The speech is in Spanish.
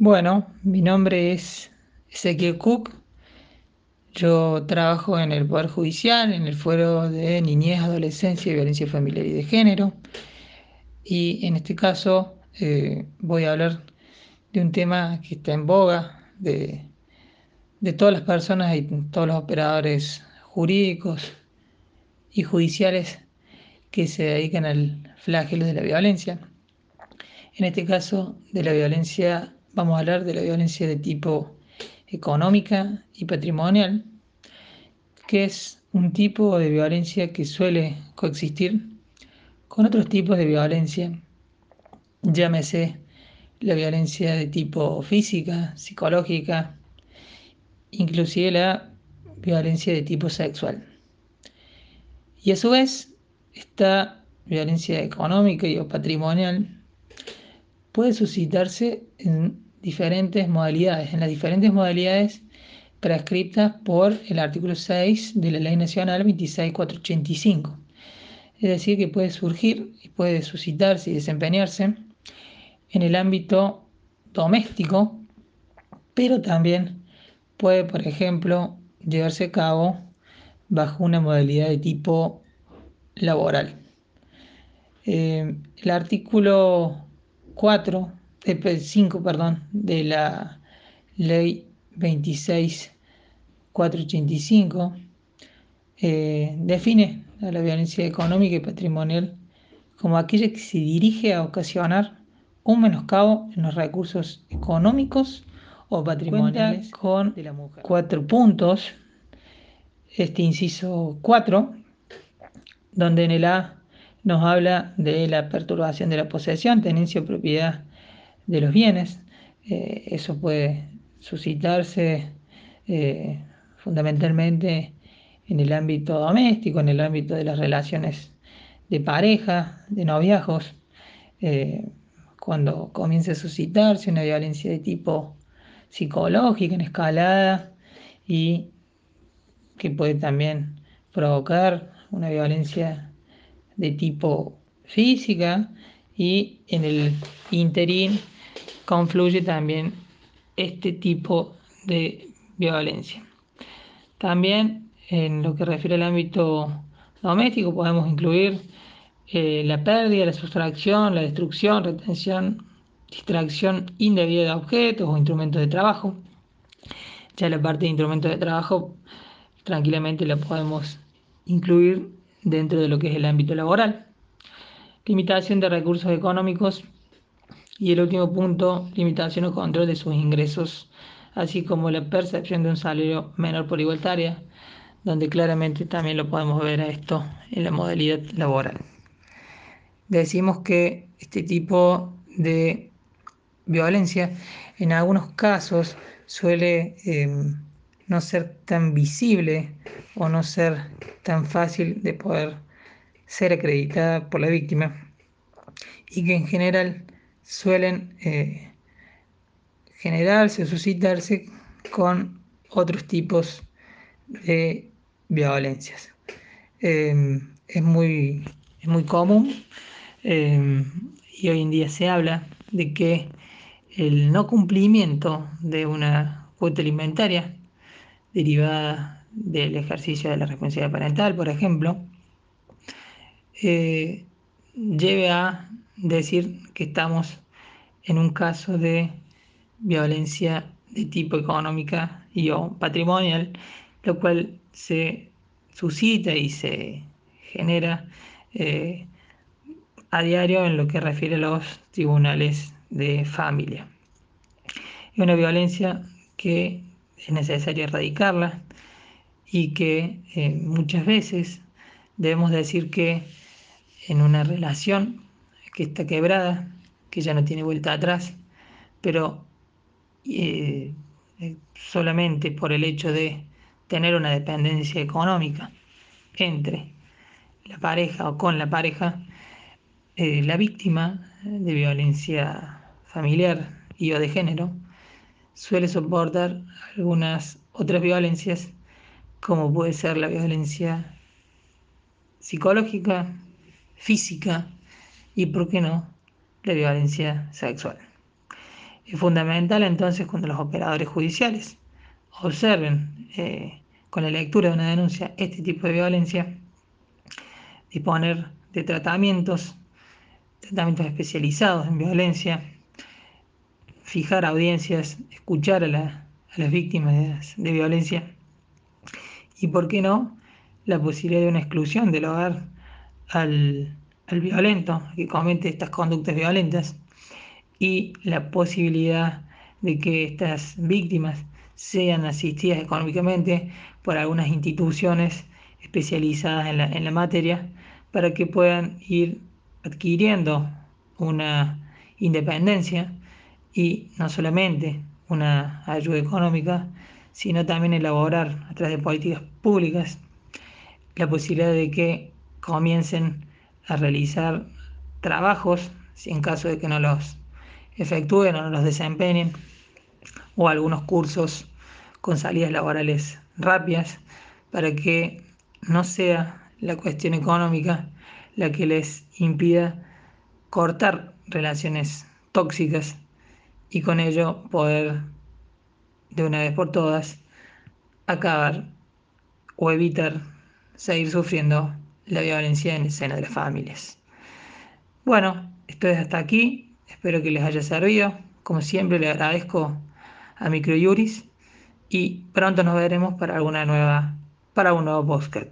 Bueno, mi nombre es Ezequiel Cook. Yo trabajo en el Poder Judicial, en el Fuero de Niñez, Adolescencia y Violencia Familiar y de Género. Y en este caso eh, voy a hablar de un tema que está en boga de, de todas las personas y todos los operadores jurídicos y judiciales que se dedican al flagelo de la violencia. En este caso, de la violencia vamos a hablar de la violencia de tipo económica y patrimonial, que es un tipo de violencia que suele coexistir con otros tipos de violencia, llámese la violencia de tipo física, psicológica, inclusive la violencia de tipo sexual. Y a su vez, esta violencia económica y patrimonial puede suscitarse en diferentes modalidades, en las diferentes modalidades prescritas por el artículo 6 de la Ley Nacional 26485. Es decir, que puede surgir y puede suscitarse y desempeñarse en el ámbito doméstico, pero también puede, por ejemplo, llevarse a cabo bajo una modalidad de tipo laboral. Eh, el artículo 4, 5 perdón, de la ley 26485 eh, define a la violencia económica y patrimonial como aquella que se dirige a ocasionar un menoscabo en los recursos económicos o patrimoniales con de la mujer. cuatro puntos. Este inciso 4, donde en el A nos habla de la perturbación de la posesión, tenencia o propiedad de los bienes. Eh, eso puede suscitarse eh, fundamentalmente en el ámbito doméstico, en el ámbito de las relaciones de pareja, de noviazgos, eh, cuando comienza a suscitarse una violencia de tipo psicológica en escalada y que puede también provocar una violencia de tipo física y en el interín confluye también este tipo de violencia. También en lo que refiere al ámbito doméstico podemos incluir eh, la pérdida, la sustracción, la destrucción, retención, distracción indebida de objetos o instrumentos de trabajo. Ya la parte de instrumentos de trabajo tranquilamente la podemos incluir dentro de lo que es el ámbito laboral. Limitación de recursos económicos y el último punto, limitación o control de sus ingresos, así como la percepción de un salario menor por igualtaria, donde claramente también lo podemos ver a esto en la modalidad laboral. Decimos que este tipo de violencia en algunos casos suele em, no ser tan visible o no ser tan fácil de poder ser acreditada por la víctima y que en general suelen eh, generarse o suscitarse con otros tipos de violencias. Em, es, muy, es muy común em, y hoy en día se habla de que el no cumplimiento de una cuota alimentaria derivada del ejercicio de la responsabilidad parental, por ejemplo, eh, lleve a decir que estamos en un caso de violencia de tipo económica y o patrimonial, lo cual se suscita y se genera eh, a diario en lo que refiere a los tribunales de familia. Es una violencia que es necesario erradicarla y que eh, muchas veces debemos decir que en una relación que está quebrada, que ya no tiene vuelta atrás, pero eh, eh, solamente por el hecho de tener una dependencia económica entre la pareja o con la pareja, la víctima de violencia familiar y o de género suele soportar algunas otras violencias, como puede ser la violencia psicológica, física y, por qué no, la violencia sexual. Es fundamental entonces cuando los operadores judiciales observen eh, con la lectura de una denuncia este tipo de violencia, disponer de tratamientos, tratamientos especializados en violencia, fijar audiencias, escuchar a, las víctimas de, violencia y, ¿por qué no?, la posibilidad de una exclusión del hogar al, al violento que comete estas conductas violentas y la posibilidad de que estas víctimas sean asistidas económicamente por algunas instituciones especializadas en la, en la materia para que puedan ir adquiriendo una independencia y no solamente una ayuda económica, sino también elaborar a través de políticas públicas la posibilidad de que comiencen a realizar trabajos, si en caso de que no los efectúen o no los desempeñen, o algunos cursos con salidas laborales rápidas para que no sea la cuestión económica la que les impida cortar relaciones tóxicas y con ello poder de una vez por todas acabar o evitar seguir sufriendo la violencia en el seno de las familias. Bueno, esto es hasta aquí, espero que les haya servido. Como siempre le agradezco a Microjuris y pronto nos veremos para alguna nueva para un nuevo podcast.